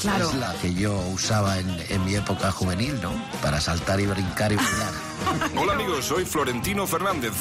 Claro. es la que yo usaba en, en mi época juvenil, ¿no? Para saltar y brincar y bailar. Hola amigos, soy Florentino Fernández.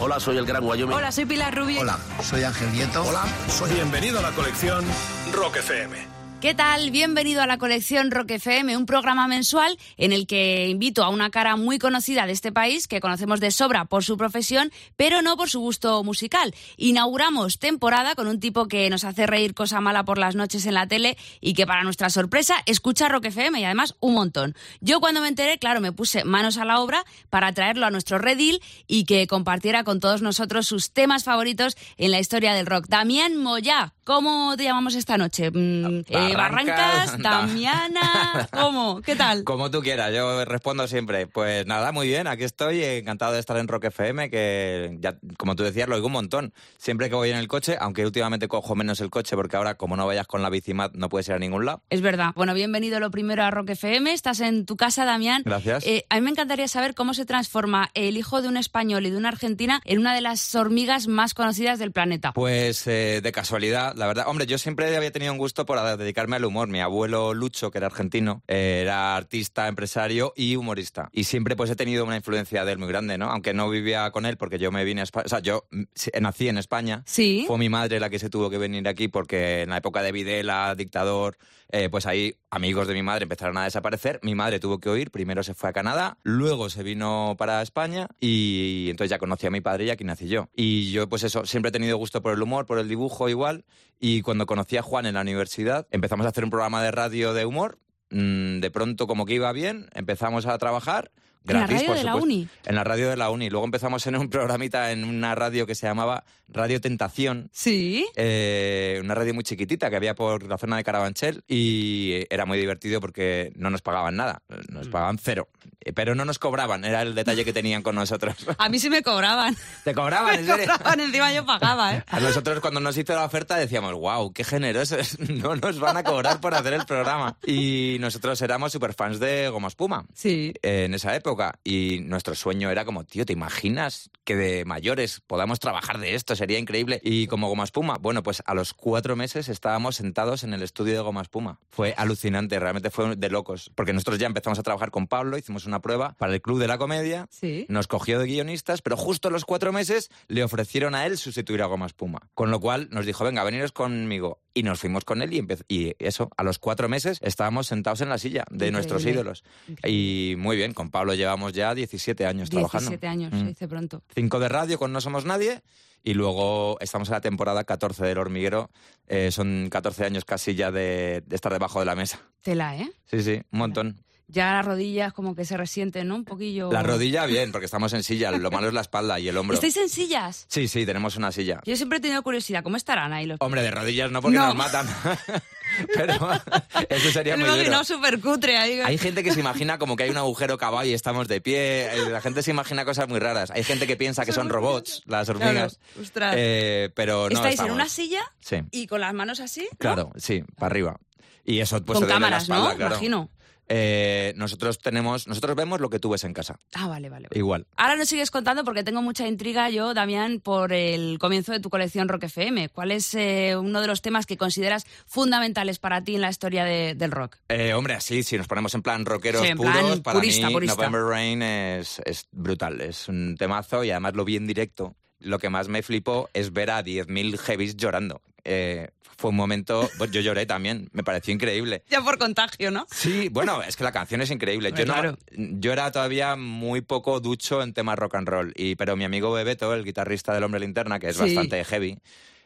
Hola, soy el Gran Wyoming. Hola, soy Pilar Rubio. Hola, soy Ángel Nieto. Hola. Soy bienvenido a la colección Rock FM. ¿Qué tal? Bienvenido a la colección Rock FM, un programa mensual en el que invito a una cara muy conocida de este país, que conocemos de sobra por su profesión, pero no por su gusto musical. Inauguramos temporada con un tipo que nos hace reír cosa mala por las noches en la tele y que para nuestra sorpresa escucha Rock FM y además un montón. Yo cuando me enteré, claro, me puse manos a la obra para traerlo a nuestro redil y que compartiera con todos nosotros sus temas favoritos en la historia del rock. Damián Moyá, ¿cómo te llamamos esta noche? Mm, eh, Barrancas, Barrancas, Damiana, ¿cómo? ¿Qué tal? Como tú quieras, yo respondo siempre. Pues nada, muy bien, aquí estoy, encantado de estar en Rock FM, que ya, como tú decías, lo oigo un montón. Siempre que voy en el coche, aunque últimamente cojo menos el coche, porque ahora como no vayas con la bicimat no puedes ir a ningún lado. Es verdad. Bueno, bienvenido lo primero a Rock FM. Estás en tu casa, Damián. Gracias. Eh, a mí me encantaría saber cómo se transforma el hijo de un español y de una argentina en una de las hormigas más conocidas del planeta. Pues eh, de casualidad, la verdad. Hombre, yo siempre había tenido un gusto por dedicarme al humor. Mi abuelo Lucho, que era argentino, eh, era artista, empresario y humorista. Y siempre pues he tenido una influencia de él muy grande, ¿no? Aunque no vivía con él porque yo me vine a España. O sea, yo mm, nací en España. Sí. Fue mi madre la que se tuvo que venir aquí porque en la época de Videla, dictador, eh, pues ahí amigos de mi madre empezaron a desaparecer. Mi madre tuvo que huir. Primero se fue a Canadá, luego se vino para España y entonces ya conocí a mi padre y aquí nací yo. Y yo, pues eso, siempre he tenido gusto por el humor, por el dibujo igual. Y cuando conocí a Juan en la universidad, empezamos a hacer un programa de radio de humor. Mm, De pronto, como que iba bien, empezamos a trabajar. ¿En la Gratis, radio por de la uni? En la radio de la uni. Luego empezamos en un programita en una radio que se llamaba Radio Tentación. Sí. Eh, una radio muy chiquitita que había por la zona de Carabanchel y era muy divertido porque no nos pagaban nada, nos Mm. pagaban cero, Eh, pero no nos cobraban, era el detalle que tenían con nosotros. A mí sí me cobraban. ¿Te cobraban, en Me serio? cobraban, encima yo pagaba, ¿eh? A nosotros cuando nos hizo la oferta decíamos, wow, qué generosos, no nos van a cobrar por hacer el programa. Y nosotros éramos super fans de Goma Espuma Sí. eh, en esa época y nuestro sueño era como, tío, ¿te imaginas que de mayores podamos trabajar de esto? Sería increíble. Y como Goma Espuma, bueno, pues a los cuatro meses estábamos sentados en el estudio de Goma Espuma. Fue alucinante, realmente fue de locos, porque nosotros ya empezamos a trabajar con Pablo, hicimos una prueba para el Club de la Comedia, Sí. nos cogió de guionistas, pero justo a los cuatro meses le ofrecieron a él sustituir a Goma Espuma. Con lo cual nos dijo, venga, veniros conmigo. Y nos fuimos con él y, empezó, y eso, a los cuatro meses estábamos sentados en la silla de Increíble. nuestros ídolos. Y muy bien, con Pablo llevamos ya 17 años trabajando. 17 años, Mm. se dice pronto. Cinco de radio con No Somos Nadie. Y luego estamos en la temporada 14 del hormiguero. Eh, son 14 años casi ya de, de estar debajo de la mesa. Tela, ¿eh? Sí, sí, un montón. Ya las rodillas como que se resienten, ¿no? Un poquillo. La rodilla bien, porque estamos en silla. Lo malo es la espalda y el hombro. ¿Estáis en sillas? Sí, sí, tenemos una silla. Yo siempre he tenido curiosidad, ¿cómo estarán ahí los Hombre, de rodillas no porque No. nos matan. Pero eso sería muy imaginado súper cutre ahí. Hay gente que se imagina como que hay un agujero cavado y estamos de pie. La gente se imagina cosas muy raras. Hay gente que piensa que son robots, las hormigas. Claro. Eh, pero no Estáis en una silla Sí, y con las manos así. ¿no? claro, sí, para arriba. Y eso pues con la cámaras, espalda, ¿no? claro. Imagino. Eh, nosotros tenemos, nosotros vemos lo que tú ves en casa. Ah, vale, vale. vale. Igual. Ahora nos sigues contando porque tengo mucha intriga yo, Damián, por el comienzo de tu colección Rock FM. ¿Cuál es eh, uno de los temas que consideras fundamentales para ti en la historia de- del rock? Eh, hombre, así, si nos ponemos en plan rockeros Sí, en plan puros, para purista, mí purista. November Rain es, es brutal. Es un temazo y además lo vi en directo. Lo que más me flipó es ver a 10.000 heavies llorando. Eh, fue un momento, pues yo lloré también, me pareció increíble. Ya por contagio, ¿no? Sí, bueno, es que la canción es increíble. Yo, claro. no, yo era todavía muy poco ducho en temas rock and roll, y, pero mi amigo Bebeto, el guitarrista del Hombre Linterna, que es Sí. bastante heavy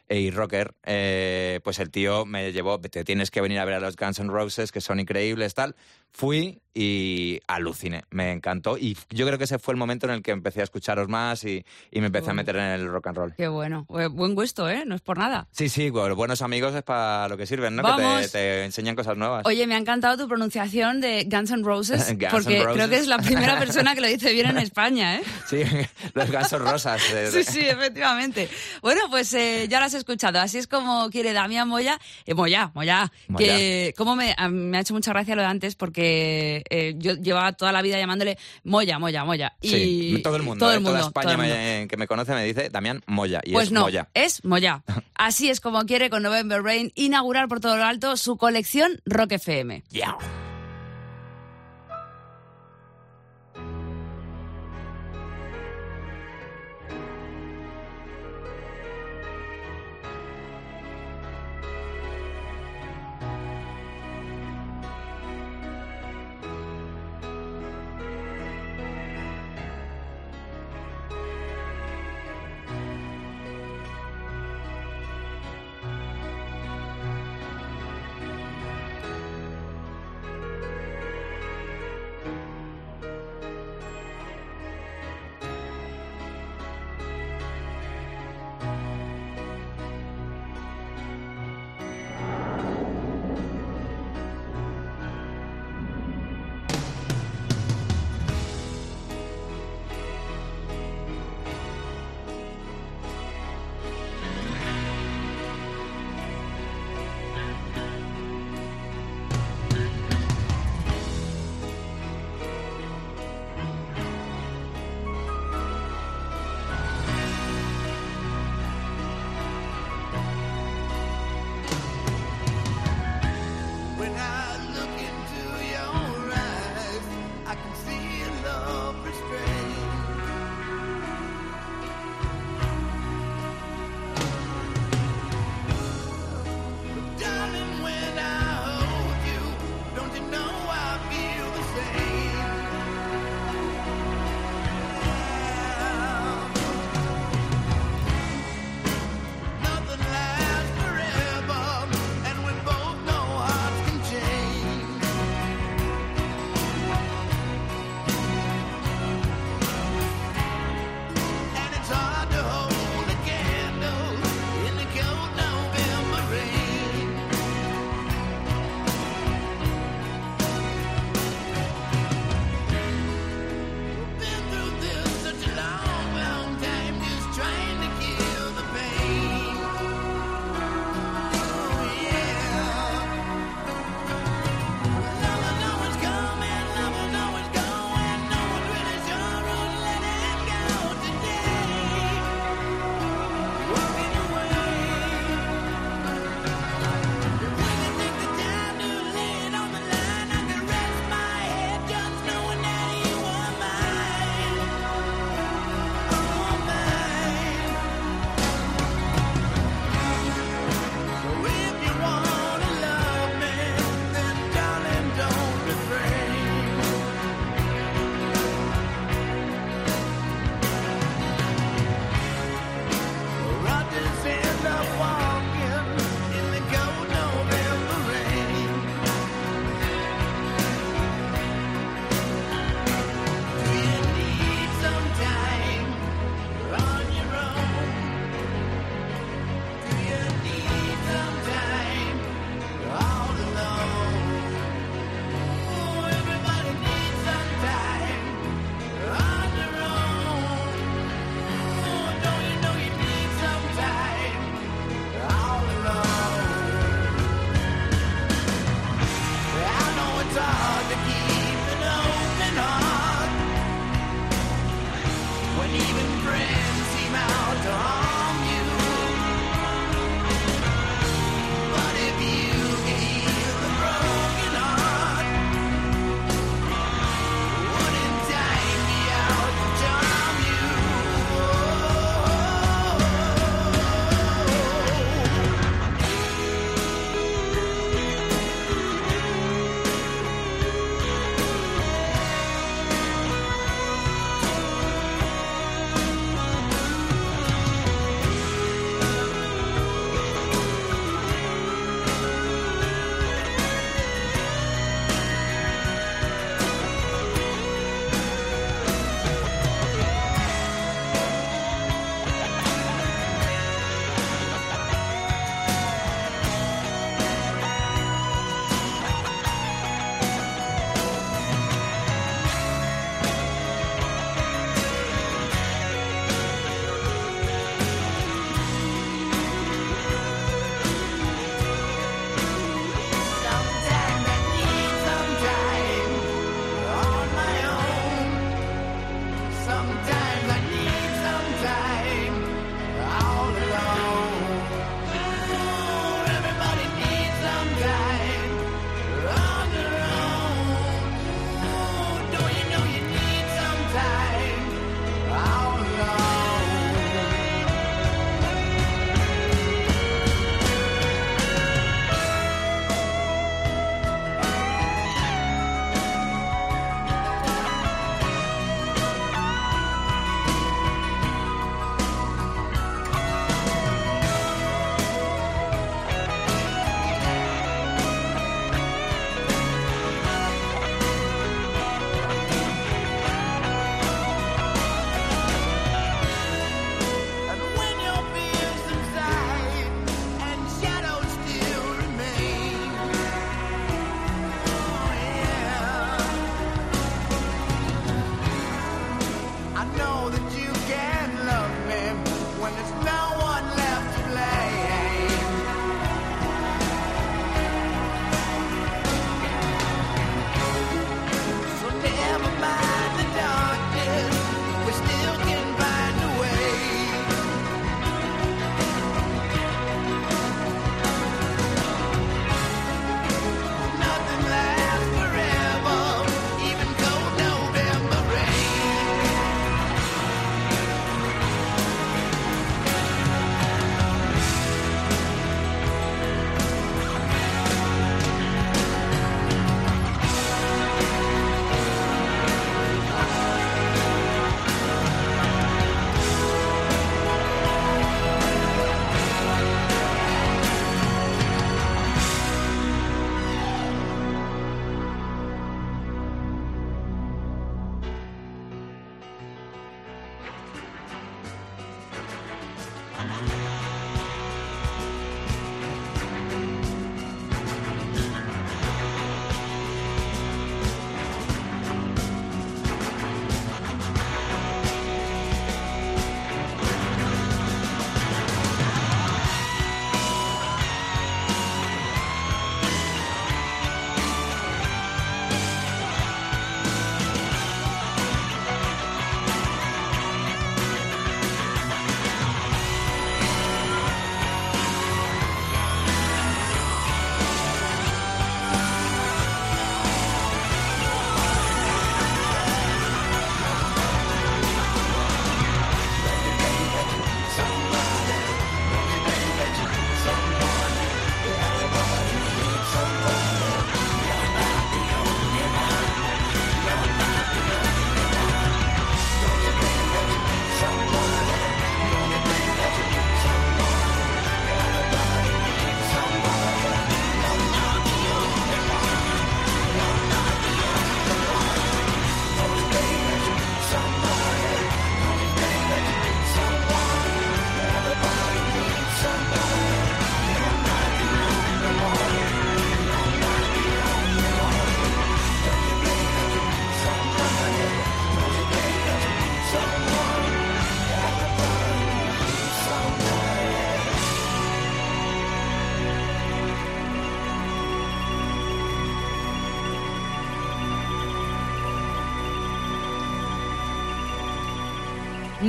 eh, y rocker, eh, pues el tío me llevó, te tienes que venir a ver a los Guns N' Roses, que son increíbles, tal. Fui y aluciné, me encantó y yo creo que ese fue el momento en el que empecé a escucharos más y, y me empecé a meter en el rock and roll. Qué bueno. Bu- Buen gusto, ¿eh? No es por nada. Sí, sí, bueno, buenos amigos es para lo que sirven, ¿no? Que te, te enseñan cosas nuevas. Oye, me ha encantado tu pronunciación de Guns N' Roses, Guns porque Roses. creo que es la primera persona que lo dice bien en España, ¿eh? Sí, los gansos rosas. eh, Sí, sí, efectivamente. Bueno, pues eh, ya lo has escuchado. Así es como quiere Damián Moya. Eh, Moya, Moya. Moya. Que como me, me ha hecho mucha gracia lo de antes porque eh, yo llevaba toda la vida llamándole Moya, Moya, Moya. Y Sí, todo el mundo, todo eh, el mundo, toda España todo el mundo. me- que me conoce me dice Damián Moya y Pues es no, Moya. es Moya. Así es como quiere con November Rain inaugurar por todo lo alto su colección Rock FM. Yeah.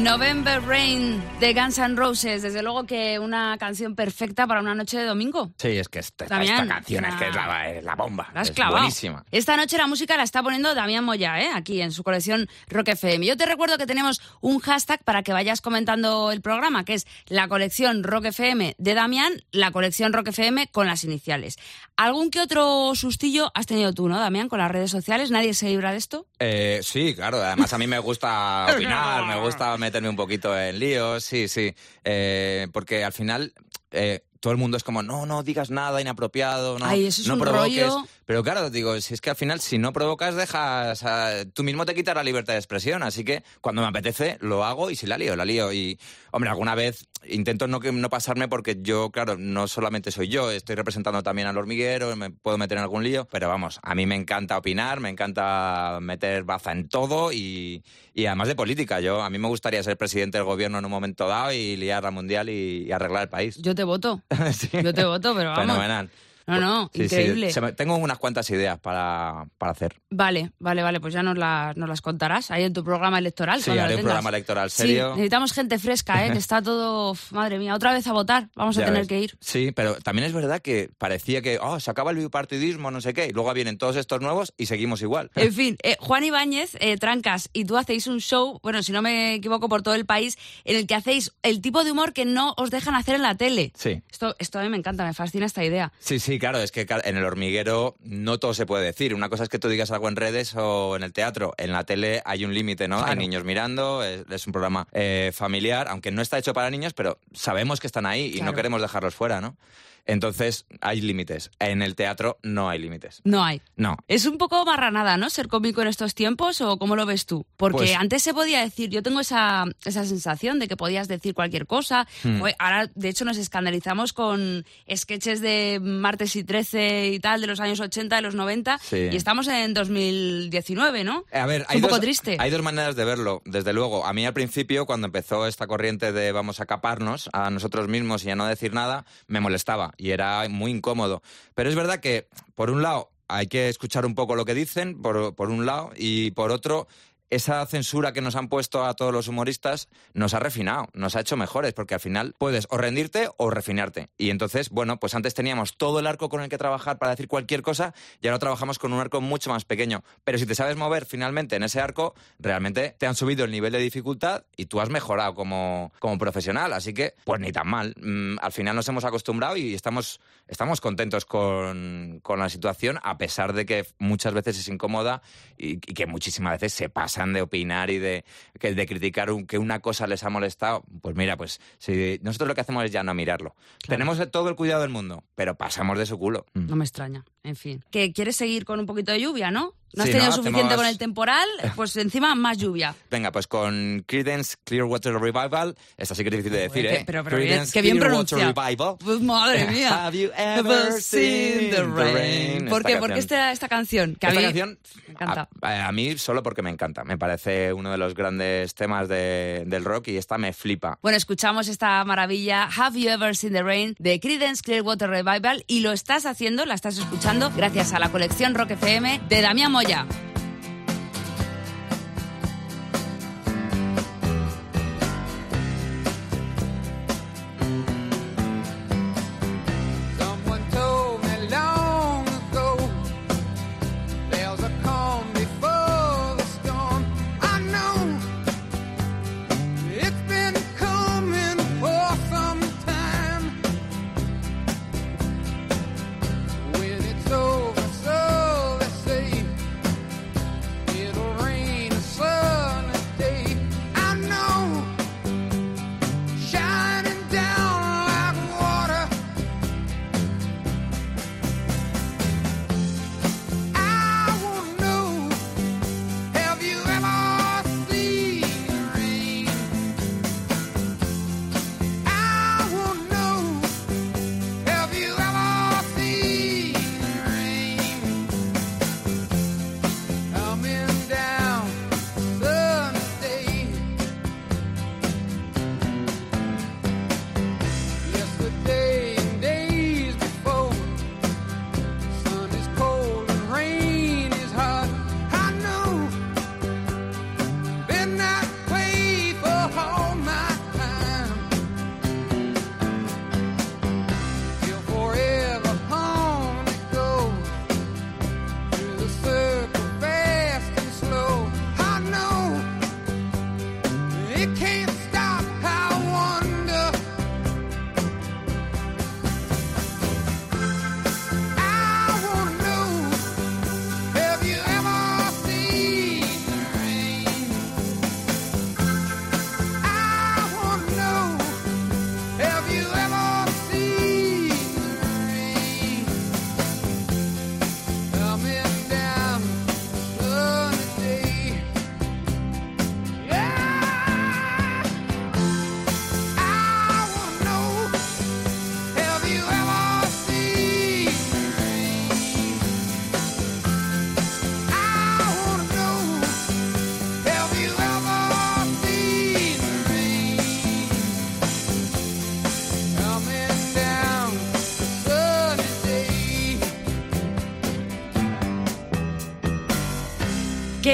November Rain de Guns N' Roses, desde luego que una canción perfecta para una noche de domingo. Sí, es que esta, canción es que es la, es la bomba. La has es buenísima. Esta noche la música la está poniendo Damián Moya, ¿eh? aquí en su colección Rock FM. Yo te recuerdo que tenemos un hashtag para que vayas comentando el programa, que es la colección Rock FM de Damián, la colección Rock FM con las iniciales. ¿Algún que otro sustillo has tenido tú, no, Damián, con las redes sociales? ¿Nadie se libra de esto? Eh, sí, claro. Además, a mí me gusta opinar, me gusta meterme un poquito en líos, sí, sí. Eh, porque al final eh, todo el mundo es como, no, no digas nada inapropiado, no, Ay, eso es no un provoques. rollo. Pero claro, digo, si es que al final, si no provocas, dejas. a- tú mismo te quitas la libertad de expresión. Así que cuando me apetece, lo hago y si la lío, la lío. Y, hombre, alguna vez intento no, no pasarme porque yo, claro, no solamente soy yo, estoy representando también al hormiguero, me puedo meter en algún lío. Pero vamos, a mí me encanta opinar, me encanta meter baza en todo y, y además de política. Yo, a mí me gustaría ser presidente del gobierno en un momento dado y liar la mundial y, y arreglar el país. Yo te voto. Sí. Yo te voto, pero vamos. Fenomenal. No, no, Sí, sí, increíble. me- tengo unas cuantas ideas para, para hacer. Vale, vale, vale, pues ya nos, la- nos las contarás ahí en tu programa electoral. Sí, haré un programa electoral Sí, serio. necesitamos gente fresca, ¿eh? que está todo... Madre mía, otra vez a votar. Vamos a tener ves. que ir. Sí, pero también es verdad que parecía que oh, se acaba el bipartidismo, no sé qué, y luego vienen todos estos nuevos y seguimos igual. En fin, eh, Juan Ibáñez, eh, Trancas, y tú hacéis un show, bueno, si no me equivoco, por todo el país, en el que hacéis el tipo de humor que no os dejan hacer en la tele. Sí. Esto, esto a mí me encanta, me fascina esta idea. Sí, sí, claro, es que en el hormiguero no todo se puede decir. Una cosa es que tú digas algo en redes o en el teatro. En la tele hay un límite, ¿no? Hay niños mirando, es, es un programa eh, familiar, aunque no está hecho para niños, pero sabemos que están ahí y Claro. no queremos dejarlos fuera, ¿no? Entonces hay límites. En el teatro no hay límites. No hay. No. Es un poco marranada, ¿no? Ser cómico en estos tiempos, ¿o cómo lo ves tú? Porque Pues- antes se podía decir, yo tengo esa, esa sensación de que podías decir cualquier cosa. Hmm. Ahora, de hecho, nos escandalizamos con sketches de martes y 13 y tal, de los años 80, de los 90, Sí. y estamos en 2019, ¿no? A ver, Es hay un poco dos, triste. Hay dos maneras de verlo, desde luego. A mí al principio, cuando empezó esta corriente de vamos a caparnos a nosotros mismos y a no decir nada, me molestaba y era muy incómodo. Pero es verdad que, por un lado, hay que escuchar un poco lo que dicen, por, por un lado, y por otro, esa censura que nos han puesto a todos los humoristas nos ha refinado, nos ha hecho mejores, porque al final puedes o rendirte o refinarte. Y entonces, bueno, pues antes teníamos todo el arco con el que trabajar para decir cualquier cosa y ahora trabajamos con un arco mucho más pequeño. Pero si te sabes mover finalmente en ese arco, realmente te han subido el nivel de dificultad y tú has mejorado como, como profesional. Así que, pues ni tan mal. Mm, al final nos hemos acostumbrado y estamos, estamos contentos con, con la situación, a pesar de que muchas veces es incómoda y, y que muchísimas veces se pasan de opinar y de, que- de criticar un- que una cosa les ha molestado. Pues mira, pues si nosotros lo que hacemos es ya no mirarlo. Tenemos todo el cuidado del mundo, pero pasamos de su culo. No me extraña, en fin. Que quieres seguir con un poquito de lluvia, ¿no? No has Sí, tenido ¿no? suficiente Hacemos- con el temporal, pues encima más lluvia. Venga, pues con Creedence Clearwater Revival, esta sí que es difícil de decir, ¿eh? que- pero- Creedence que bien Clearwater pronunciado. Revival. Pues madre mía. Have you ever seen the rain? ¿Por qué? ¿Por qué esta, esta canción? Que a Esta mí canción me encanta. A, a mí solo porque me encanta. Me parece uno de los grandes temas de- del rock y esta me flipa. Bueno, escuchamos esta maravilla Have You Ever Seen the Rain de Creedence Clearwater Revival y lo estás haciendo, la estás escuchando gracias a la colección Rock FM de Damián Moya.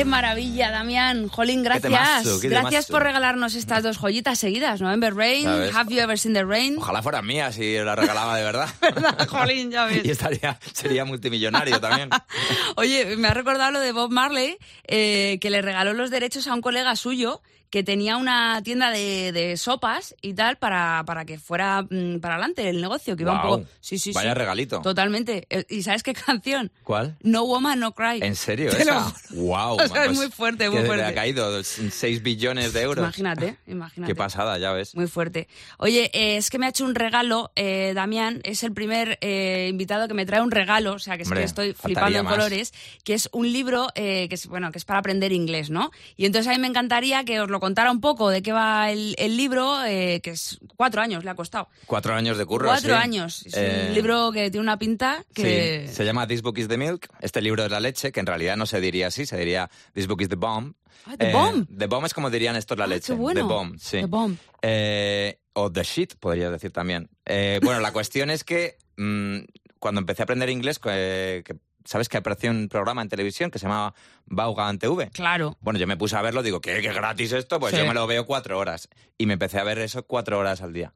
Qué maravilla, Damián. Jolín, gracias. temazo, qué gracias por regalarnos estas dos joyitas seguidas. November Rain, ¿Sabes? Have You Ever Seen the Rain? Ojalá fueran mías y la regalaba de verdad. Jolín, ya ves. y estaría, sería multimillonario también. Oye, me ha recordado lo de Bob Marley, eh, que le regaló los derechos a un colega suyo que tenía una tienda de, de sopas y tal para, para que fuera mm, para adelante el negocio, que iba Guau. un poco... Sí, sí, Vaya sí. regalito. Totalmente. Eh, ¿Y sabes qué canción? ¿Cuál? No Woman, No Cry. ¿En serio? Te lo esa? juro. ¡Wow! O sea, es muy fuerte, muy fuerte. Le ha caído 6 billones de euros. Imagínate, imagínate. Qué pasada, ya ves. Muy fuerte. Oye, eh, es que me ha hecho un regalo, eh, Damián, es el primer eh, invitado que me trae un regalo, o sea, que es Hombre, que estoy faltaría flipando en más. colores, que es un libro eh, que es bueno, que es para aprender inglés, ¿no? Y entonces a mí me encantaría que os lo contara un poco de qué va el, el libro, eh, que es cuatro años le ha costado. Cuatro años de curro. cuatro sí. años. Es Eh, un libro que tiene una pinta que... Sí, se llama This Book is the Milk, este libro es la leche, que en realidad no se diría así, se diría This Book is the Bomb. Ah, The Bomb. The Bomb es como dirían esto es la Ah, leche. qué bueno. The Bomb, sí. The Bomb. Eh, o The Shit, podría decir también. Eh, bueno, la cuestión es que mm, cuando empecé a aprender inglés, que- ¿sabes que apareció un programa en televisión que se llamaba Vaughan TV? Claro. Bueno, yo me puse a verlo, digo, ¿qué, qué gratis esto? Pues Sí. yo me lo veo cuatro horas. Y me empecé a ver eso cuatro horas al día.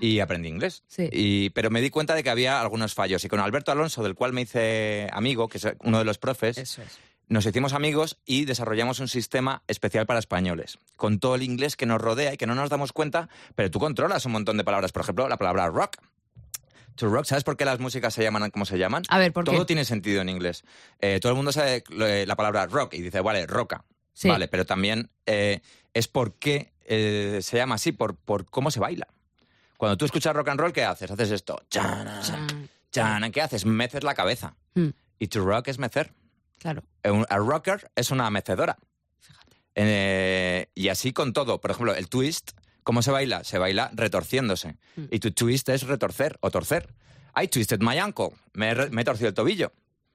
Y aprendí inglés. Sí. Y, pero me di cuenta de que había algunos fallos. Y con Alberto Alonso, del cual me hice amigo, que es uno de los profes, Eso es. nos hicimos amigos y desarrollamos un sistema especial para españoles, con todo el inglés que nos rodea y que no nos damos cuenta, pero tú controlas un montón de palabras. Por ejemplo, la palabra rock. To rock, ¿sabes por qué las músicas se llaman como se llaman? A ver, ¿por qué? Todo tiene sentido en inglés. Eh, todo el mundo sabe eh, la palabra rock y dice, vale, roca. Sí. Vale, pero también eh, es por qué eh, se llama así, por, por cómo se baila. Cuando tú escuchas rock and roll, ¿qué haces? Haces esto. Chana, Chan. chana, ¿Qué haces? Meces la cabeza. Mm, Y to rock es mecer. claro. A rocker es una mecedora. Eh, y así con todo. Por ejemplo, el twist, ¿cómo se baila? Se baila retorciéndose. Mm. Y tu twist es retorcer o torcer. I twisted my ankle. Me, me he torcido el tobillo.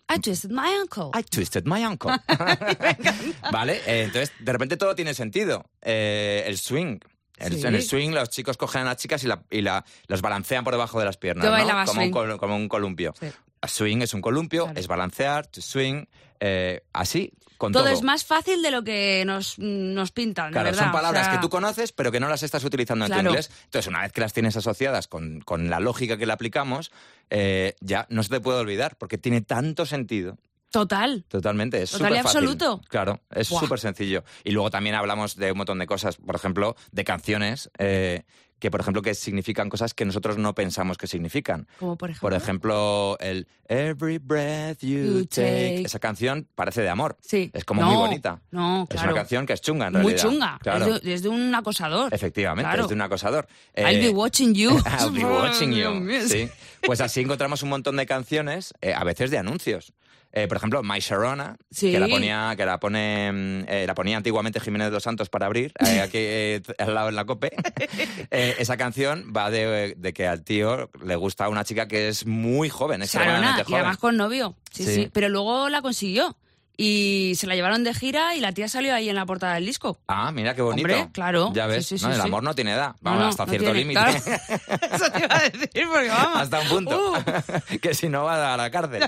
I twisted my ankle. I twisted my ankle. vale, eh, entonces de repente todo tiene sentido. Eh, el swing. El- Sí. En el swing los chicos cogen a las chicas y, la, y la- los balancean por debajo de las piernas. ¿no? como, un, como un columpio. Sí. Swing es un columpio, Claro. es balancear, to swing, eh, así, con todo. Todo es más fácil de lo que nos, nos pintan, de Claro, verdad. son palabras O sea, que tú conoces, pero que no las estás utilizando en tu inglés. Entonces, una vez que las tienes asociadas con, con la lógica que le aplicamos, eh, ya no se te puede olvidar, porque tiene tanto sentido. Total. Totalmente, es Total y fácil. absoluto. Claro, es súper sencillo. Y luego también hablamos de un montón de cosas, por ejemplo, de canciones eh, que, por ejemplo, que significan cosas que nosotros no pensamos que significan. Como por ejemplo. Por ejemplo, el Every Breath You, You take. take. Esa canción parece de amor. Sí. Es como No, muy bonita. No, Es claro. una canción que es chunga, en Muy realidad. chunga. Claro. Es, de, es de un acosador. Efectivamente, Claro. es de un acosador. I'll be Eh, watching you. I'll be watching you. Sí. Pues así encontramos un montón de canciones, eh, a veces de anuncios. Eh, por ejemplo, My Sharona, Sí. que la ponía, que la pone, mm, eh, la ponía antiguamente Jiménez de los Santos para abrir, eh, aquí eh, al lado en la cope. Eh, esa canción va de, de que al tío le gusta una chica que es muy joven, Sarona, extremadamente y joven. además con novio. Sí, sí, Sí. Pero luego la consiguió. Y se la llevaron de gira y la tía salió ahí en la portada del disco. Ah, mira qué bonito. Hombre, claro. Ya ves, Sí, sí, ¿no? sí, el amor no tiene edad. Vamos, no, hasta cierto límite. claro. Eso te iba a decir, porque vamos. hasta un punto. Uh. que si no va a la cárcel.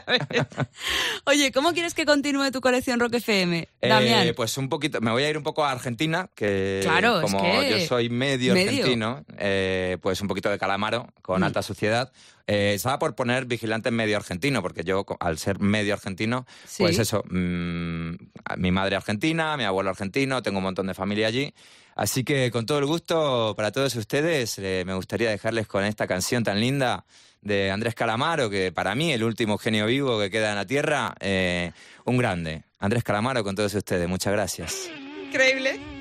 Oye, ¿cómo quieres que continúe tu colección Rock FM, Eh, Damián? pues un poquito, me voy a ir un poco a Argentina, que Claro, es como que- yo soy medio, medio. argentino, eh, pues un poquito de calamaro con Mm. alta suciedad. Eh, estaba por poner vigilante medio argentino, porque yo, al ser medio argentino, Sí. pues eso, mm, mi madre argentina, mi abuelo argentino, tengo un montón de familia allí. Así que con todo el gusto para todos ustedes, eh, me gustaría dejarles con esta canción tan linda de Andrés Calamaro, que para mí el último genio vivo que queda en la Tierra, eh, un grande. Andrés Calamaro con todos ustedes, muchas gracias. Increíble.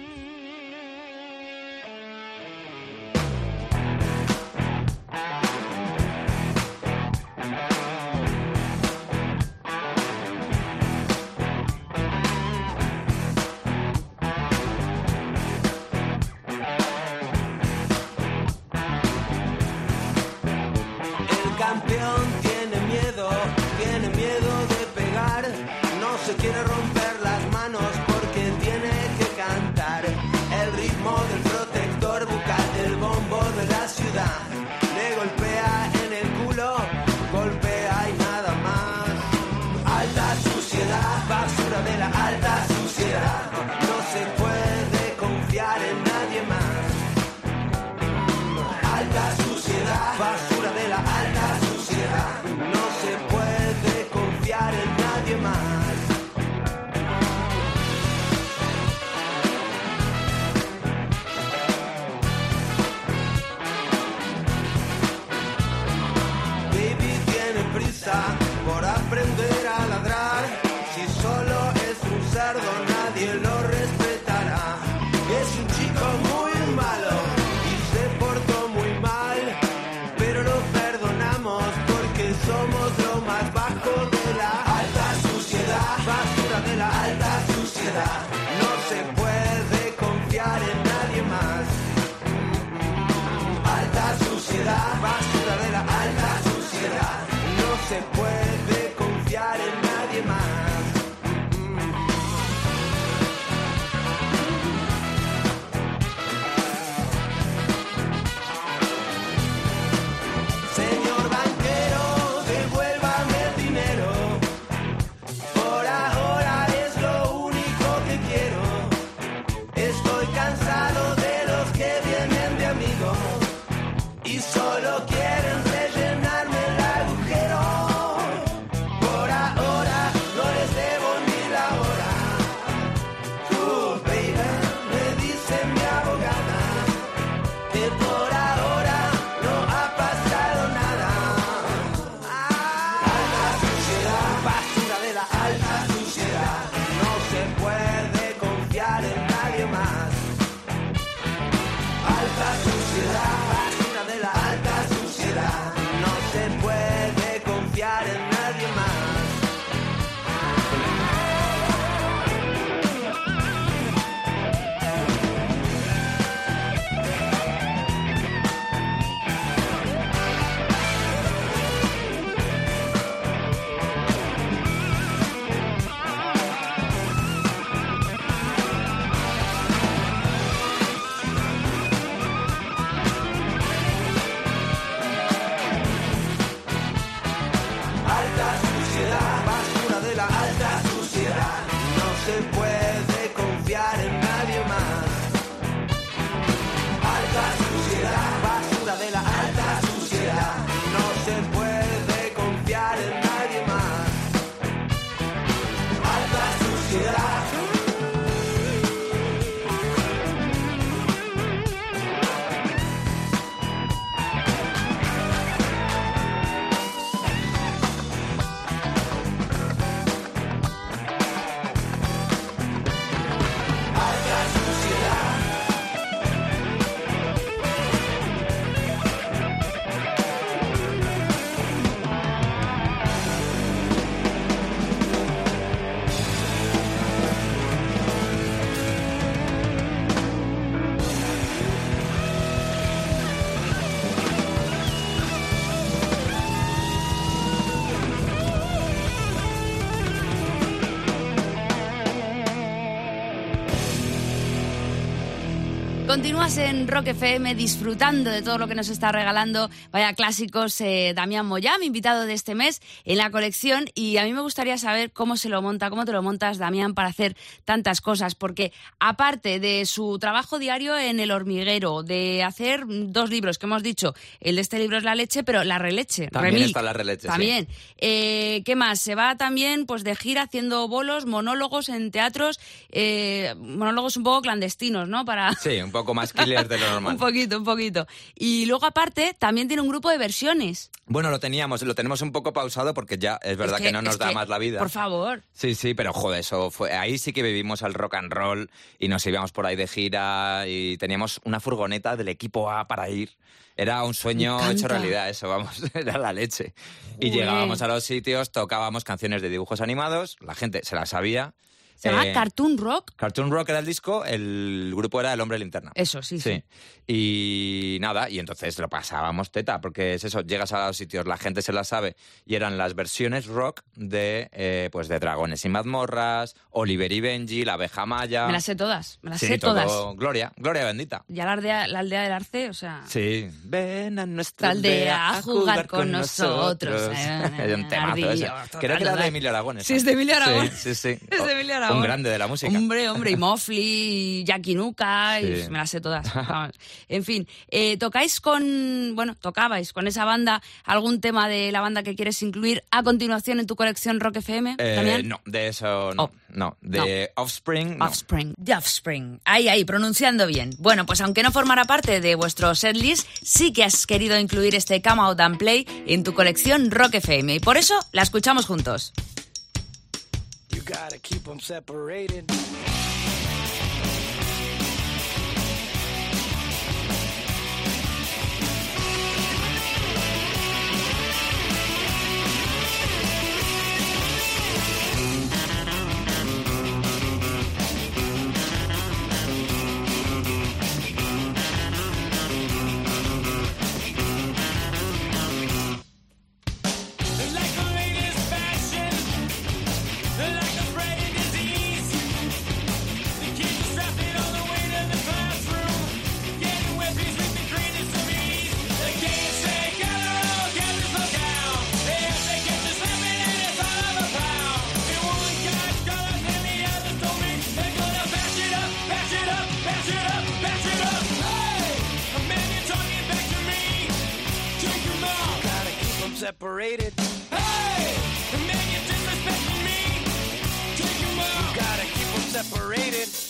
Alta Alta suciedad. Continúas en Rock FM disfrutando de todo lo que nos está regalando. Vaya clásicos, eh, Damián Moyá, mi invitado de este mes en la colección. Y a mí me gustaría saber cómo se lo monta, cómo te lo montas, Damián, para hacer tantas cosas. Porque aparte de su trabajo diario en El Hormiguero, de hacer dos libros que hemos dicho, el de este libro es La Leche, pero La Releche. También Remilk, está La Releche, sí. También. Eh, ¿Qué más? Se va también pues de gira haciendo bolos, monólogos en teatros, eh, monólogos un poco clandestinos, ¿no? Para Sí, un poco más killer de lo normal. un poquito, un poquito. Y luego aparte también tiene un grupo de versiones. Bueno, lo teníamos, lo tenemos un poco pausado porque ya es verdad Es que, no nos da que, más la vida. Por favor. Sí, sí, pero joder, eso fue. Ahí sí que vivimos al rock and roll y nos íbamos por ahí de gira y teníamos una furgoneta del equipo A para ir. Era un sueño hecho realidad, eso, vamos, era la leche. Y Joder. llegábamos a los sitios, tocábamos canciones de dibujos animados, la gente se las sabía. Se llama Eh, Cartoon Rock. Cartoon Rock era el disco, el grupo era El Hombre Linterna. Eso, sí, sí. Y nada, y entonces lo pasábamos teta, porque es eso, llegas a los sitios, la gente se la sabe, y eran las versiones rock de, eh, pues de Dragones y Mazmorras, Oliver y Benji, La Abeja Maya. Me las sé todas, me las Sí, sé todo- todas. Gloria, Gloria bendita. Ya la aldea, la aldea del Arce, o sea... Sí. Ven a nuestra aldea a jugar con nosotros. Hay un temazo ese. Creo que era de. Emilio Aragón. esa. Sí, es de Emilio Aragón. Sí, sí, sí. Es de Emilio Aragón. Un grande de la música. Hombre, hombre, y Mofli, y Jackie Nuka, y Sí. me las sé todas. En fin, eh, ¿tocáis con, bueno, tocabais con esa banda algún tema de la banda que quieres incluir a continuación en tu colección Rock FM? Eh, también? no, de eso no. Oh. no. De Offspring, no. Offspring. The Offspring. Ahí, ahí, pronunciando bien. Bueno, pues aunque no formara parte de vuestro setlist, sí que has querido incluir este Come Out and Play en tu colección Rock FM. Y por eso la escuchamos juntos. You gotta keep them separated. separated. Separated.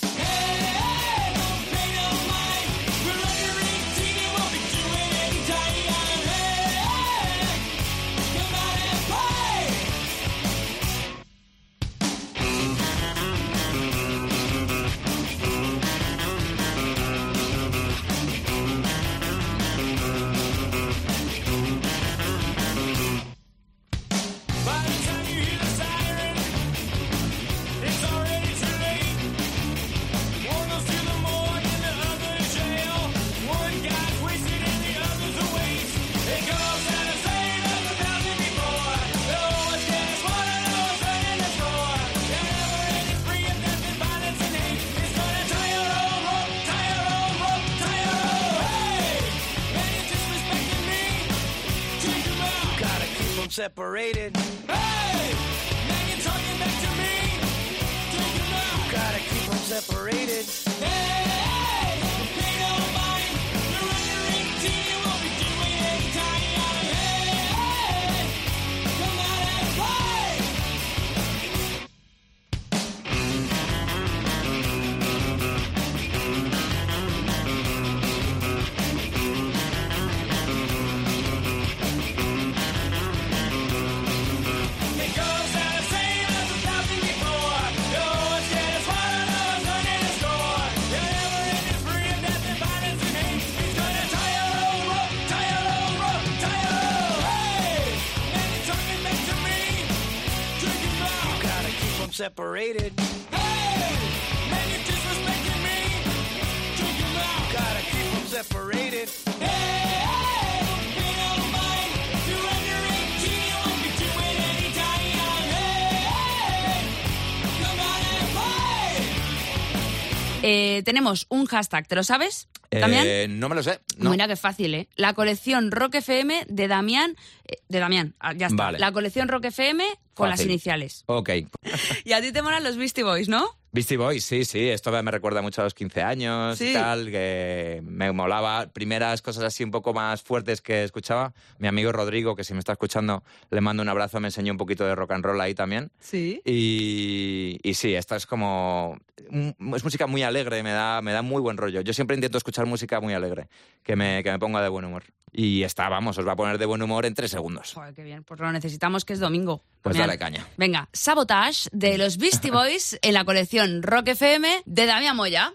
Eh, tenemos un hashtag, ¿te lo sabes? ¿Damián? Eh, no me lo sé. No. Mira qué fácil, ¿eh? La colección Rock FM de Damián. eh, de Damián, ah, ya está. Vale. La colección Rock FM con las iniciales. Ok. Y a ti te molan los Beastie Boys, ¿no? Beastie Boys, sí, sí. Esto me recuerda mucho a los 15 años Sí. y tal, que me molaba. Primeras cosas así un poco más fuertes que escuchaba. Mi amigo Rodrigo, que si me está escuchando, le mando un abrazo, me enseñó un poquito de rock and roll ahí también. Sí. Y, y sí, esta es como... Es música muy alegre, me da, me da muy buen rollo. Yo siempre intento escuchar música muy alegre, que me, que me ponga de buen humor. Y esta, vamos, os va a poner de buen humor en tres segundos. Joder, qué bien. Pues lo necesitamos que es domingo. Pues dale caña. Venga, Sabotage de los Beastie Boys en la colección Rock FM de Damián Moya.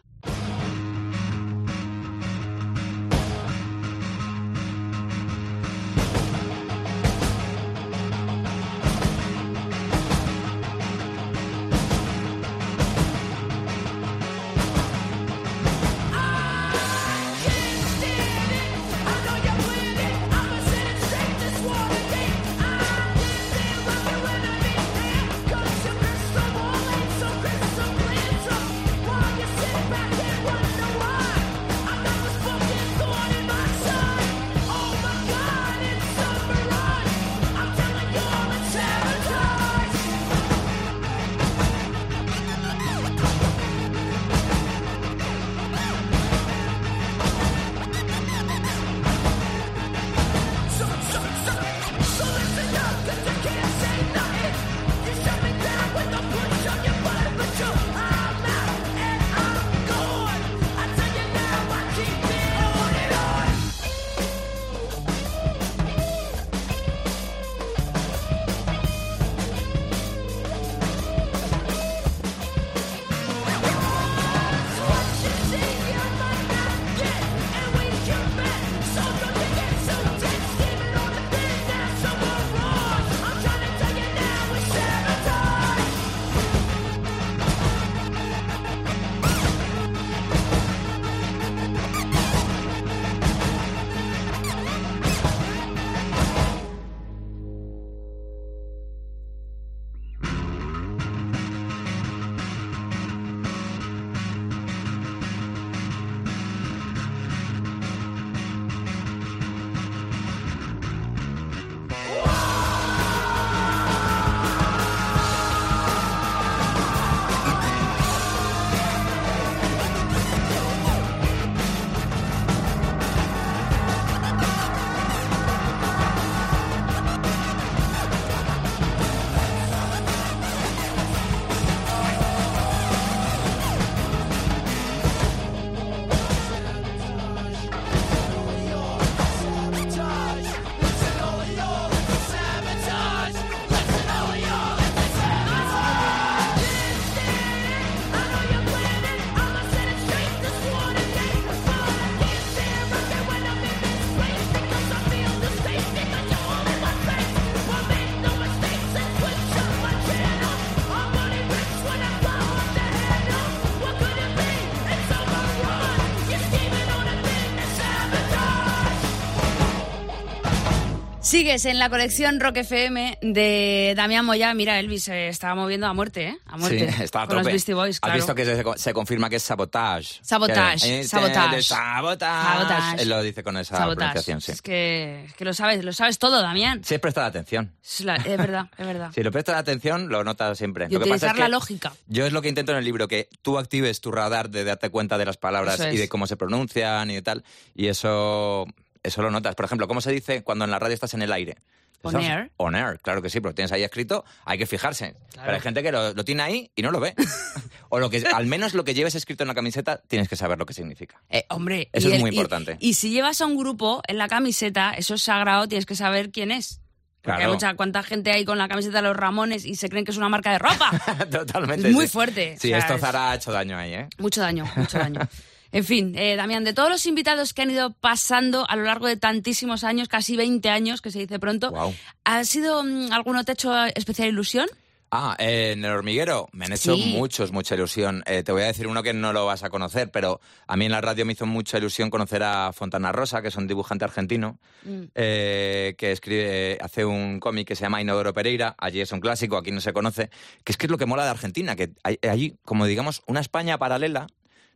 Sigues en la colección Rock FM de Damián Moya. Mira, Elvis se estaba moviendo a muerte, ¿eh? A muerte. Sí, está a Con los tope. Beastie Boys, Has visto que se, se confirma que es sabotage. Sabotage, sabotage. Sabotage. Sabotage. Él lo dice con esa Sabotage. pronunciación, sí. Es que, es que lo sabes, lo sabes todo, Damián. Sí, presta atención. Es, la- es verdad, es verdad. Si lo prestas atención, lo notas siempre. Y lo que pasa utilizar es que la lógica. Yo es lo que intento en el libro, que tú actives tu radar de darte cuenta de las palabras es. y de cómo se pronuncian y de tal. Y eso, eso lo notas. Por ejemplo, ¿cómo se dice cuando en la radio estás en el aire? On ¿Sabes? air. On air, claro que sí, pero tienes ahí escrito, hay que fijarse. Pero hay gente que lo, lo tiene ahí y no lo ve. o lo que, al menos lo que lleves escrito en la camiseta, tienes que saber lo que significa. Eh, hombre, Eso y es el- muy y- importante. Y, si llevas a un grupo en la camiseta, eso es sagrado, tienes que saber quién es. Porque Claro. hay mucha, cuánta gente hay con la camiseta de los Ramones y se creen que es una marca de ropa. Totalmente. Es muy sí. fuerte. Sí, O sea, esto es- Zara ha hecho daño ahí, ¿eh? Mucho daño, mucho daño. En fin, eh, Damián, de todos los invitados que han ido pasando a lo largo de tantísimos años, casi 20 años, que se dice pronto, Guau. ¿ha sido mm, alguno te ha hecho especial ilusión? Ah, eh, en el hormiguero me han hecho Sí. muchos, mucha ilusión. Eh, te voy a decir uno que no lo vas a conocer, pero a mí en la radio me hizo mucha ilusión conocer a Fontana Rosa, que es un dibujante argentino, Mm. eh, que escribe, hace un cómic que se llama Inodoro Pereira. Allí es un clásico, aquí no se conoce. Que es que es lo que mola de Argentina, que hay allí, como digamos, una España paralela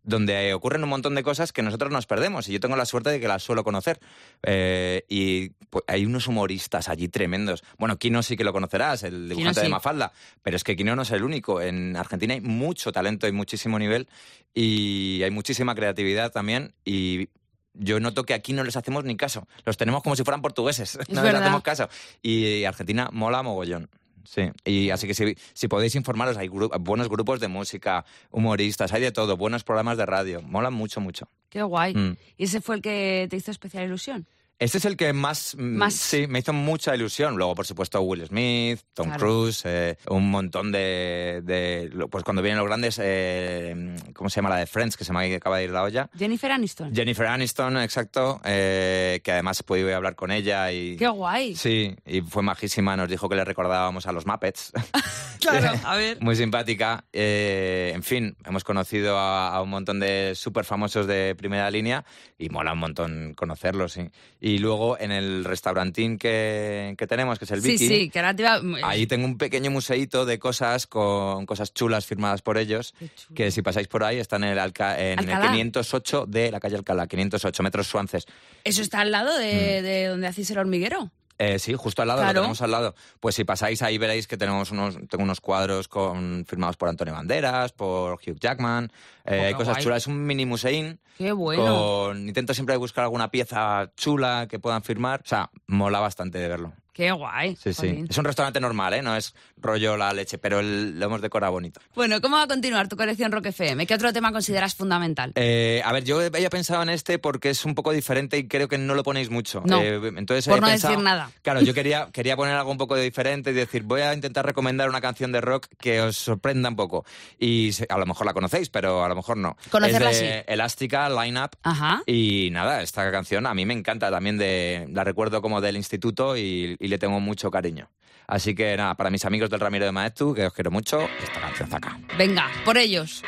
donde ocurren un montón de cosas que nosotros nos perdemos y yo tengo la suerte de que las suelo conocer. Eh, y pues, hay unos humoristas allí tremendos. Bueno, Kino sí que lo conocerás, el dibujante sí. de Mafalda, pero es que Kino no es el único. En Argentina hay mucho talento, hay muchísimo nivel y hay muchísima creatividad también y yo noto que aquí no les hacemos ni caso. Los tenemos como si fueran portugueses. no les hacemos caso. Y Argentina mola mogollón. Sí, y así que si, si podéis informaros, hay gru- buenos grupos de música, humoristas, hay de todo, buenos programas de radio, molan mucho, mucho. Qué guay. Mm. ¿Y ese fue el que te hizo especial ilusión? Este es el que más, mm, Más. sí, me hizo mucha ilusión. Luego, por supuesto, Will Smith, Tom Claro. Cruise, eh, un montón de, Pues cuando vienen los grandes, eh, ¿cómo se llama la de Friends? Que se me acaba de ir la olla. Jennifer Aniston. Jennifer Aniston, exacto, eh, que además pude hablar con ella y... Qué guay. Sí, y fue majísima, nos dijo que le recordábamos a los Muppets. Claro, a ver. Muy simpática. Eh, en fin, hemos conocido a, a un montón de súper famosos de primera línea y mola un montón conocerlos, sí. Y luego en el restaurantín que, que tenemos, que es el Sí, Vicky, sí, que ahora te iba... ahí tengo un pequeño museíto de cosas con cosas chulas firmadas por ellos, que si pasáis por ahí están en el, Alca- en el Alcalá. 508 de la calle Alcalá, 508 metros Suances. Eso está al lado de, Mm. de donde hacéis el hormiguero. Eh, sí, justo al lado, Claro. lo tenemos al lado. Pues si pasáis ahí veréis que tenemos unos, tengo unos cuadros con, firmados por Antonio Banderas, por Hugh Jackman. Eh, Oh, hay cosas guay. chulas. Es un mini museín. Qué bueno. Con, intento siempre buscar alguna pieza chula que puedan firmar. O sea, mola bastante de verlo. Qué guay. Sí, sí. jolín. Es un restaurante normal, ¿eh? No es rollo la leche, pero el- lo hemos decorado bonito. Bueno, ¿cómo va a continuar tu colección Rock FM? ¿Qué otro tema consideras fundamental? Eh, a ver, yo había pensado en este porque es un poco diferente y creo que no lo ponéis mucho. No, Eh, entonces por no pensado- decir nada. Claro, yo quería, quería poner algo un poco diferente y decir, voy a intentar recomendar una canción de rock que os sorprenda un poco. Y a lo mejor la conocéis, pero a lo mejor no. Conocerla es de sí. Elástica, Line Up. Ajá. Y nada, esta canción a mí me encanta también, de, la recuerdo como del instituto y, y le tengo mucho cariño. Así que nada, para mis amigos del Ramiro de Maestu, que os quiero mucho, esta canción está acá. Venga, por ellos.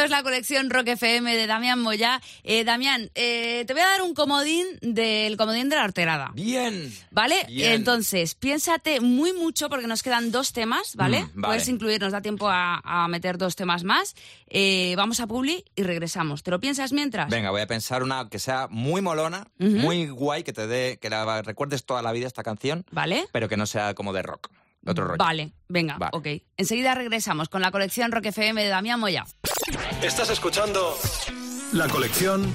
Esto es la colección Rock FM de Damián Moya. Eh, Damián, eh, te voy a dar un comodín del comodín de la horterada. Bien. ¿Vale? Bien. Entonces, piénsate muy mucho porque nos quedan dos temas, ¿vale? Mm, vale. Puedes incluir, nos da tiempo a, a meter dos temas más. Eh, vamos a Publi y regresamos. ¿Te lo piensas mientras? Venga, voy a pensar una que sea muy molona, muy guay, que te dé, que la recuerdes toda la vida esta canción, ¿Vale? pero que no sea como de rock, otro rollo. Vale, venga, Vale. ok. Enseguida regresamos con la colección Rock FM de Damián Moya. Estás escuchando la colección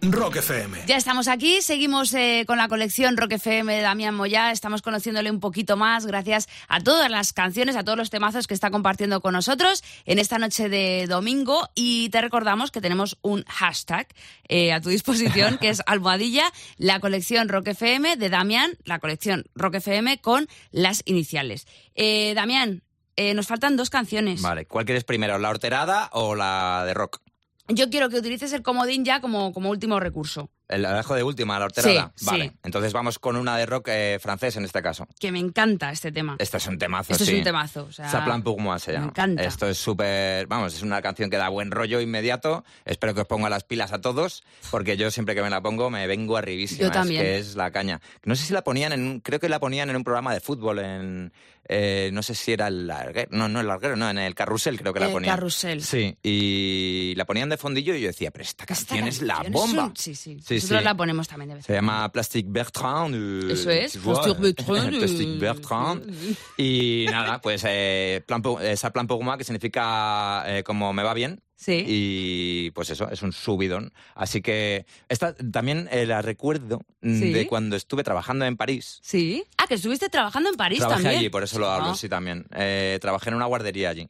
Rock FM. Ya estamos aquí, seguimos eh, con la colección Rock FM de Damián Moya, estamos conociéndole un poquito más gracias a todas las canciones, a todos los temazos que está compartiendo con nosotros en esta noche de domingo y te recordamos que tenemos un hashtag eh, a tu disposición que es almohadilla, la colección Rock FM de Damián, la colección Rock FM con las iniciales. Eh, Damián, eh, nos faltan dos canciones. Vale, ¿cuál quieres primero, la horterada o la de rock? Yo quiero que utilices el comodín ya como, como último recurso. El dejo de última, la horterada. Sí, vale, sí. entonces vamos con una de rock eh, francés en este caso. Que me encanta este tema. Este es un temazo, Esto es un temazo. O sea, Saplan pour moi se me llama. encanta. Esto es súper, vamos, es una canción que da buen rollo inmediato. Espero que os ponga las pilas a todos, porque yo siempre que me la pongo me vengo arribísima. Yo es también. que es la caña. No sé si la ponían en, creo que la ponían en un programa de fútbol en, eh, no sé si era el larguero, no, no el larguero, no, en el carrusel creo que la El ponían. Carrusel. Sí, y la ponían de fondillo y yo decía, pero esta canción es la bomba. un- Sí, sí. Sí, Nosotros sí. la ponemos también de vez. Se llama Plastic Bertrand. eh, Eso es, Plastic Bertrand, Plastic eh, Bertrand. Y nada, pues eh, plan esa plan pour moi, que significa eh, como me va bien. Sí. Y pues eso, es un subidón. Así que esta también eh, la recuerdo mm, Sí. de cuando estuve trabajando en París. Sí. Ah, que estuviste trabajando en París Trabajé también. allí, por eso lo hablo, Ah. sí, también. Eh, trabajé en una guardería allí.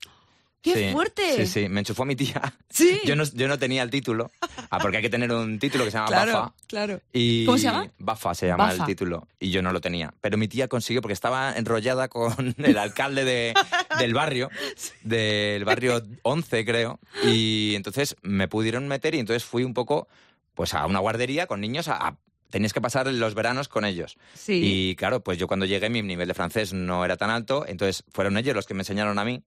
¡Qué Sí, fuerte! Sí, sí, me enchufó mi tía. Sí. Yo no, yo no tenía el título, ah, porque hay que tener un título que se llama Claro, BAFA. claro. Y ¿Cómo se llama? Bafa se llama Bafa. el título. Y yo no lo tenía. Pero mi tía consiguió, porque estaba enrollada con el alcalde de- del barrio, del barrio 11, creo. Y entonces me pudieron meter y entonces fui un poco pues a una guardería con niños a... a- Tenías que pasar los veranos con ellos. Sí. Y claro, pues yo cuando llegué mi nivel de francés no era tan alto, entonces fueron ellos los que me enseñaron a mí.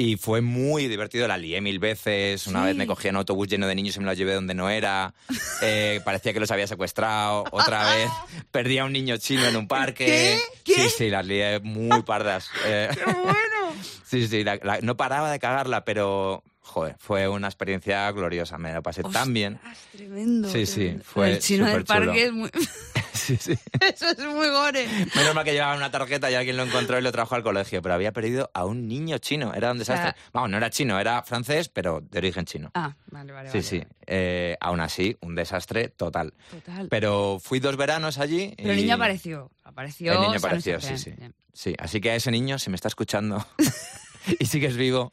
Y fue muy divertido, la lié mil veces. Una Sí. vez me cogí en un autobús lleno de niños y me los llevé donde no era. Eh, parecía que los había secuestrado. Otra vez perdí a un niño chino en un parque. ¿Qué? Sí, sí, las lié muy pardas. Eh, ¡Qué bueno! sí, sí, la- la- no paraba de cagarla, pero joder, fue una experiencia gloriosa. Me lo pasé tan bien. Ostras, Tremendo. Sí, sí, fue El chino del parque es muy... Sí, sí. Eso es muy gore. Menos mal que llevaba una tarjeta y alguien lo encontró y lo trajo al colegio, pero había perdido a un niño chino. Era un desastre. sea- Vamos, no era chino, era francés, pero de origen chino. Ah, vale, vale. sí, vale, sí. vale. Eh, aún así, un desastre total. Total. Pero fui dos veranos allí. Pero el niño apareció. Apareció. El niño apareció, sí, sí. bien. Sí, así que a ese niño, si me está escuchando y sigues vivo,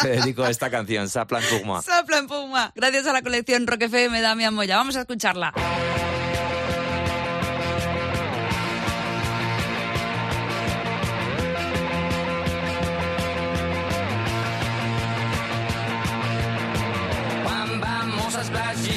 te dedico esta canción, Saplan. Sopla en Puma. Gracias a la colección Rock FM, Damián Moya. Vamos a escucharla.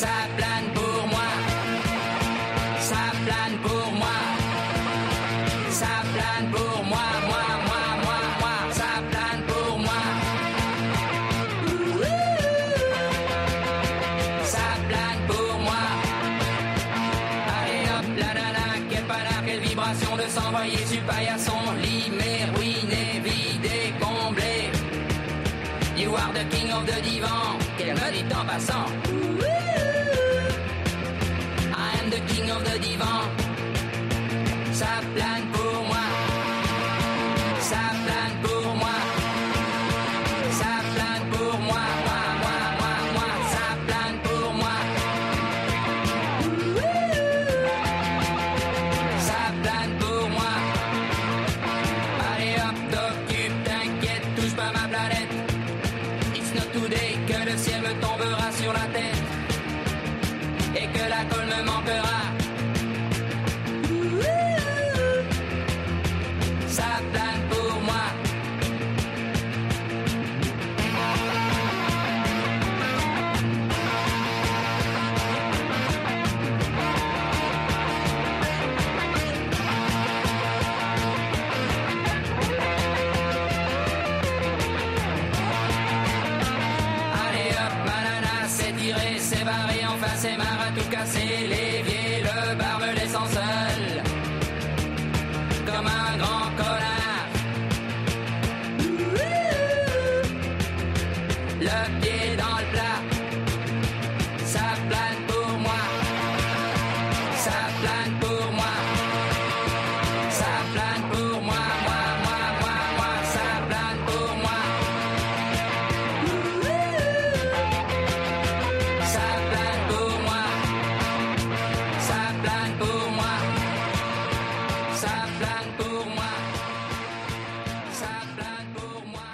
Ça plane pour moi. Ça plane pour moi. Ça plane pour moi, moi, moi, moi, moi. Ça plane pour moi. Ça plane pour moi. Allez hop, la la, quelle panard, quelle vibration de s'envoyer sur paillasson. Mais ruiné, vidé, comblé. You are the king of the divan. Qu'elle me dit en passant. de divan. Sa place.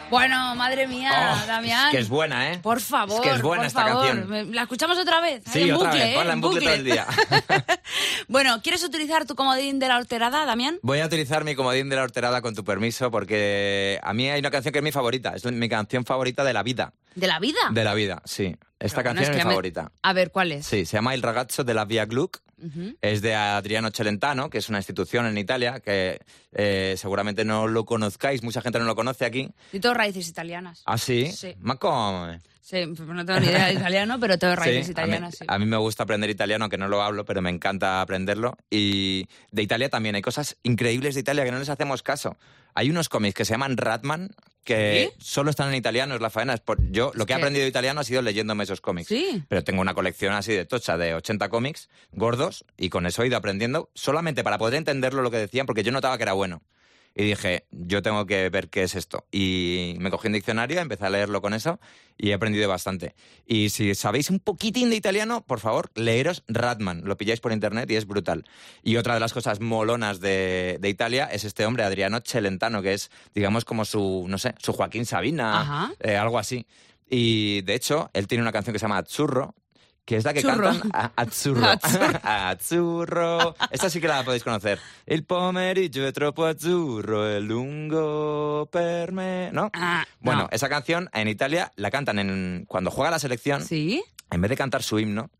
Bueno, madre mía, Oh, Damián. es que es buena, ¿eh? Por favor, Es que es buena por esta favor. canción. ¿La escuchamos otra vez? Sí, en otra bucle, vez, ¿eh? ponla en bucle todo el día. bueno, ¿quieres utilizar tu comodín de la horterada, Damián? Voy a utilizar mi comodín de la horterada con tu permiso porque a mí hay una canción que es mi favorita, es mi canción favorita de la vida. ¿De la vida? De la vida, sí. Esta Pero canción es es, que mi me- favorita. A ver, ¿cuál es? Sí, se llama Il ragazzo della Via Gluck. Es de Adriano Celentano, que es una institución en Italia que eh, seguramente no lo conozcáis, mucha gente no lo conoce aquí. Y todo raíces italianas. ¿Ah, sí? Sí. Ma come? Sí, pues no tengo ni idea de italiano, pero todo raíces Sí, italianas, a sí. mí, a mí me gusta aprender italiano, aunque no lo hablo, pero me encanta aprenderlo. Y de Italia también hay cosas increíbles de Italia que no les hacemos caso. Hay unos cómics que se llaman Ratman, que solo están en italiano, es la faena. Es por- yo lo que he aprendido de italiano ha sido leyéndome esos cómics. Sí. Pero tengo una colección así de tocha de 80 cómics gordos y con eso he ido aprendiendo solamente para poder entenderlo lo que decían, porque yo notaba que era bueno. Y dije, yo tengo que ver qué es esto. Y me cogí un diccionario, empecé a leerlo con eso y he aprendido bastante. Y si sabéis un poquitín de italiano, por favor, leeros Ratman. Lo pilláis por internet y es brutal. Y otra de las cosas molonas de, de Italia es este hombre, Adriano Celentano, que es, digamos, como su, no sé, su Joaquín Sabina, eh, algo así. Y de hecho, él tiene una canción que se llama Azzurro, que es la que Churro. cantan a- Azzurro. Azzurro. Esta sí que la podéis conocer. Il pomeriggio è troppo azzurro, è lungo per me. ¿No? bueno, no. esa canción en Italia la cantan en, cuando juega la selección. Sí. En vez de cantar su himno,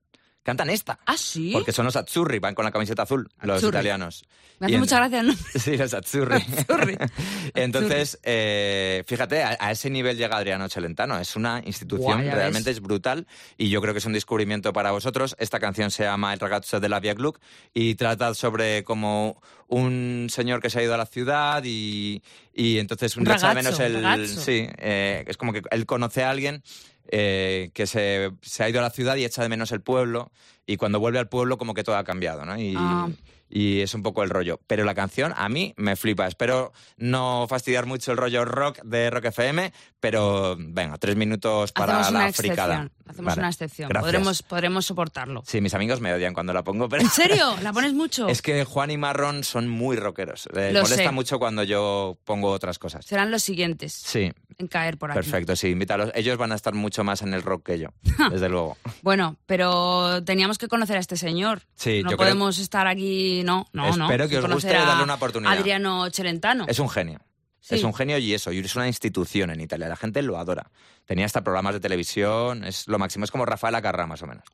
cantan esta. Ah, sí. Porque son los azzurri, van con la camiseta azul, los Azzurri. italianos. Me hace en- mucha gracia, ¿no? Sí, los azzurri. Entonces, eh, fíjate, a, a ese nivel llega Adriano Celentano. Es una institución, realmente ves. es brutal y yo creo que es un descubrimiento para vosotros. Esta canción se llama El ragazzo de la Via Gluck y trata sobre como un señor que se ha ido a la ciudad y, y entonces un, ragazzo, menos el... ragazzo. Sí, eh, es como que él conoce a alguien eh, que se, se ha ido a la ciudad y echa de menos el pueblo y cuando vuelve al pueblo como que todo ha cambiado, ¿no? Y, Ah. y es un poco el rollo. Pero la canción a mí me flipa. Espero no fastidiar mucho el rollo rock de Rock FM, pero venga, tres minutos para Hacemos la fricada. Hacemos Vale, una excepción. gracias. Podremos, podremos soportarlo. Sí, mis amigos me odian cuando la pongo, pero... ¿En serio? ¿La pones mucho? Es que Juan y Marrón son muy rockeros. Les Lo molesta sé. mucho cuando yo pongo otras cosas. Serán los siguientes Sí, en caer por aquí. perfecto, sí, invítalos. Ellos van a estar mucho más en el rock que yo, desde luego. Bueno, pero teníamos que conocer a este señor. Sí, no yo creo- podemos estar aquí, no, no, no. Espero que os guste a darle una oportunidad. Adriano Celentano. Es un genio. Sí. Es un genio y eso, y es una institución en Italia. La gente lo adora. Tenía hasta programas de televisión, es lo máximo. Es como Rafael Acarrá, más o menos.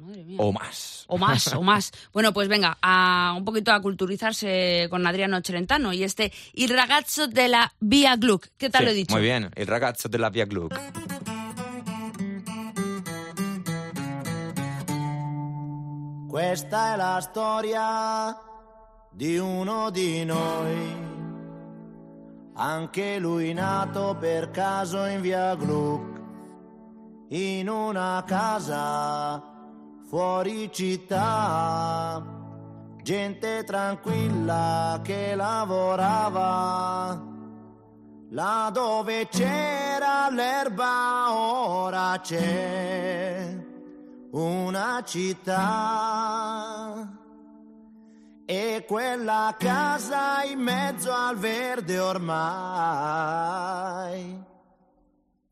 Madre mía. O más. O más, o más. Bueno, pues venga, a un poquito a culturizarse con Adriano Celentano y este Il ragazzo de la Via Gluck. ¿Qué tal Sí, lo he dicho? Muy bien, el ragazzo de la Via Gluck. Questa è la storia di uno di noi, anche lui nato per caso in via Gluck, in una casa fuori città, gente tranquilla che lavorava. Là dove c'era l'erba ora c'è una città e quella casa in mezzo al verde ormai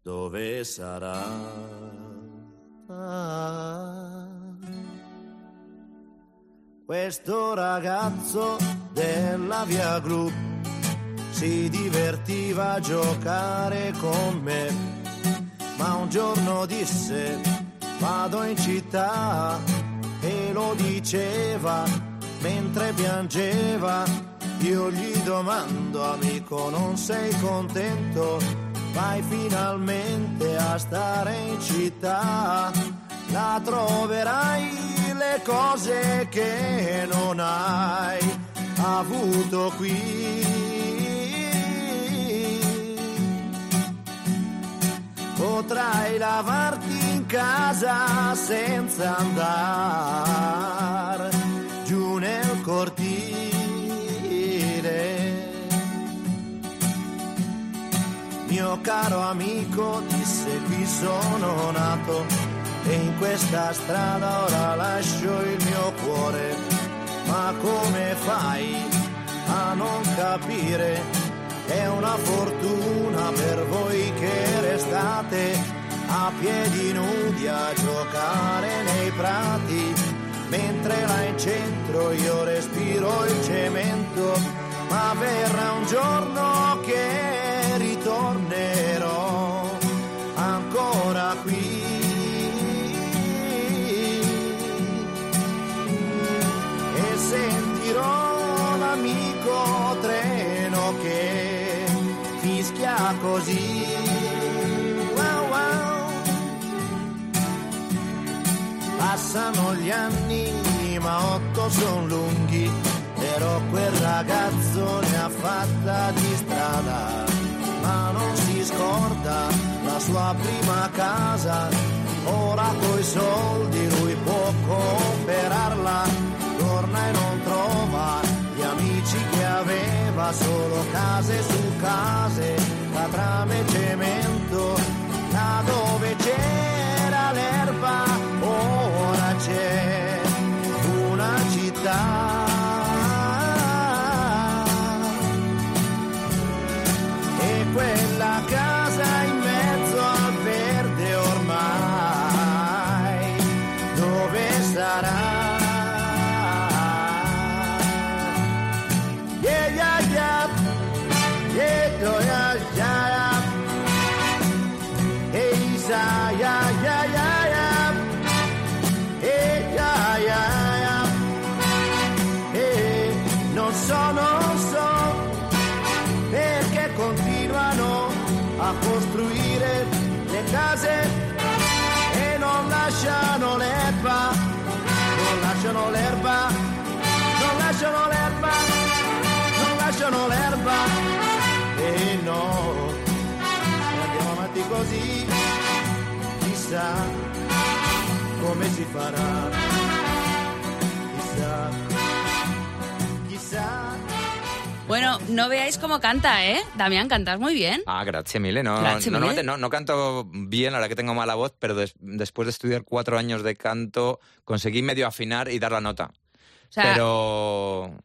dove sarà? Questo ragazzo della via Gru si divertiva a giocare con me, ma un giorno disse vado in città e lo diceva mentre piangeva. Io gli domando amico non sei contento? Vai finalmente a stare in città. la troverai le cose che non hai avuto qui. Potrai lavarti in casa senza andare cortile. Mio caro amico disse qui sono nato e in questa strada ora lascio il mio cuore. Ma come fai a non capire? È una fortuna per voi che restate a piedi nudi a giocare nei prati, mentre là in centro io respiro il cemento, ma verrà un giorno che ritornerò ancora qui. E sentirò l'amico treno che fischia così. Passano gli anni, ma otto son lunghi, però quel ragazzo ne ha fatta di strada, ma non si scorda la sua prima casa, ora coi soldi lui può comprarla, torna e non trova gli amici che aveva, solo case su case, catrame e cemento, là dove c'era l'erba, ora c'è una città. Non lasciano l'erba e no, se andiamo avanti così, chissà come si farà, chissà, chissà. Bueno, no veáis cómo canta, ¿eh? Damián, cantas muy bien. Ah, gracias, Mile. No, no, no, no canto bien, verdad que tengo mala voz, pero des- después de estudiar cuatro años de canto conseguí medio afinar y dar la nota. O sea, pero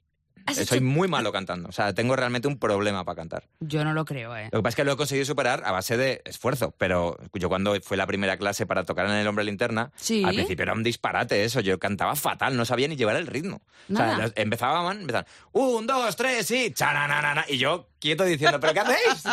soy hecho- muy malo cantando. O sea, tengo realmente un problema para cantar. Yo no lo creo, ¿eh? Lo que pasa es que lo he conseguido superar a base de esfuerzo, pero yo cuando fue la primera clase para tocar en El Hombre Linterna, Sí. al principio era un disparate eso, yo cantaba fatal, no sabía ni llevar el ritmo. O sea, Nada. empezaban, empezaban, un, dos, tres, y y yo quieto diciendo, ¿pero qué hacéis?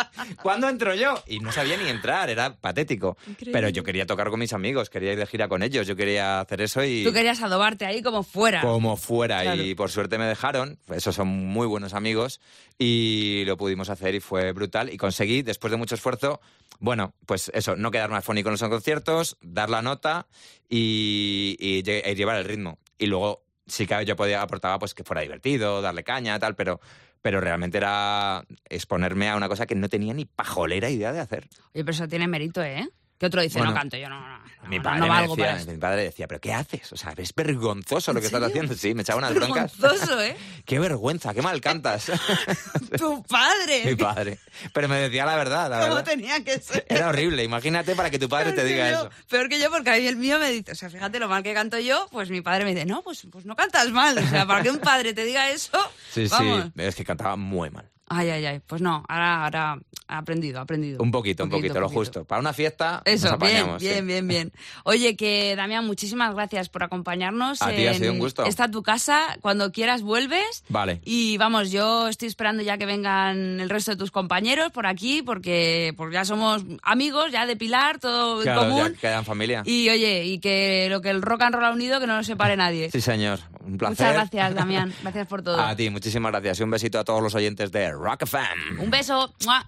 ¿Cuándo entro yo? Y no sabía ni entrar, era patético. Increíble. Pero yo quería tocar con mis amigos, quería ir de gira con ellos, yo quería hacer eso y... Tú querías adobarte ahí como fuera. Como fuera, Claro. y por suerte me dejaron, esos son muy buenos amigos, y lo pudimos hacer y fue brutal. Y conseguí, después de mucho esfuerzo, bueno, pues eso, no quedarme afónico en los conciertos, dar la nota y, y y llevar el ritmo. Y luego sí que yo podía aportaba pues que fuera divertido, darle caña, tal, pero, pero realmente era exponerme a una cosa que no tenía ni pajolera idea de hacer. Oye, pero eso tiene mérito, ¿eh? Que otro dice, Bueno. no canto, yo no, no, Mi padre, no valgo decía, para esto. mi padre decía, ¿pero qué haces? O sea, es vergonzoso lo ¿En que estás serio? haciendo. Sí, me echaba unas broncas. Vergonzoso, ¿eh? Qué vergüenza, qué mal cantas. Tu padre. Mi padre. Pero me decía la verdad, la ¿Cómo verdad. tenía que ser? Era horrible. Imagínate para que tu padre te Peor que diga yo, eso. Peor que yo, porque a mí el mío me dice, o sea, fíjate lo mal que canto yo, pues mi padre me dice, no, pues, pues no cantas mal. O sea, para que un padre te diga eso, Sí, vamos. sí. Es que cantaba muy mal. Ay, ay, ay. Pues no, ahora, ahora ha aprendido, ha aprendido. Un poquito, un poquito, lo justo. Para una fiesta Eso, nos bien, apañamos. sí. bien, bien, bien. Oye, que Damián, muchísimas gracias por acompañarnos. A ti, ha sido un gusto. Esta tu casa, cuando quieras vuelves. Vale. Y vamos, yo estoy esperando ya que vengan el resto de tus compañeros por aquí, porque, porque ya somos amigos, ya de Pilar, todo en Claro, común. ya quedan familia. Y oye, y que lo que el rock and roll ha unido, que no lo separe nadie. Sí, señor. Un placer. Muchas gracias, Damián. Gracias por todo. A ti, muchísimas gracias. Y un besito a todos los oyentes de Rock FM. Un beso. ¡Mua!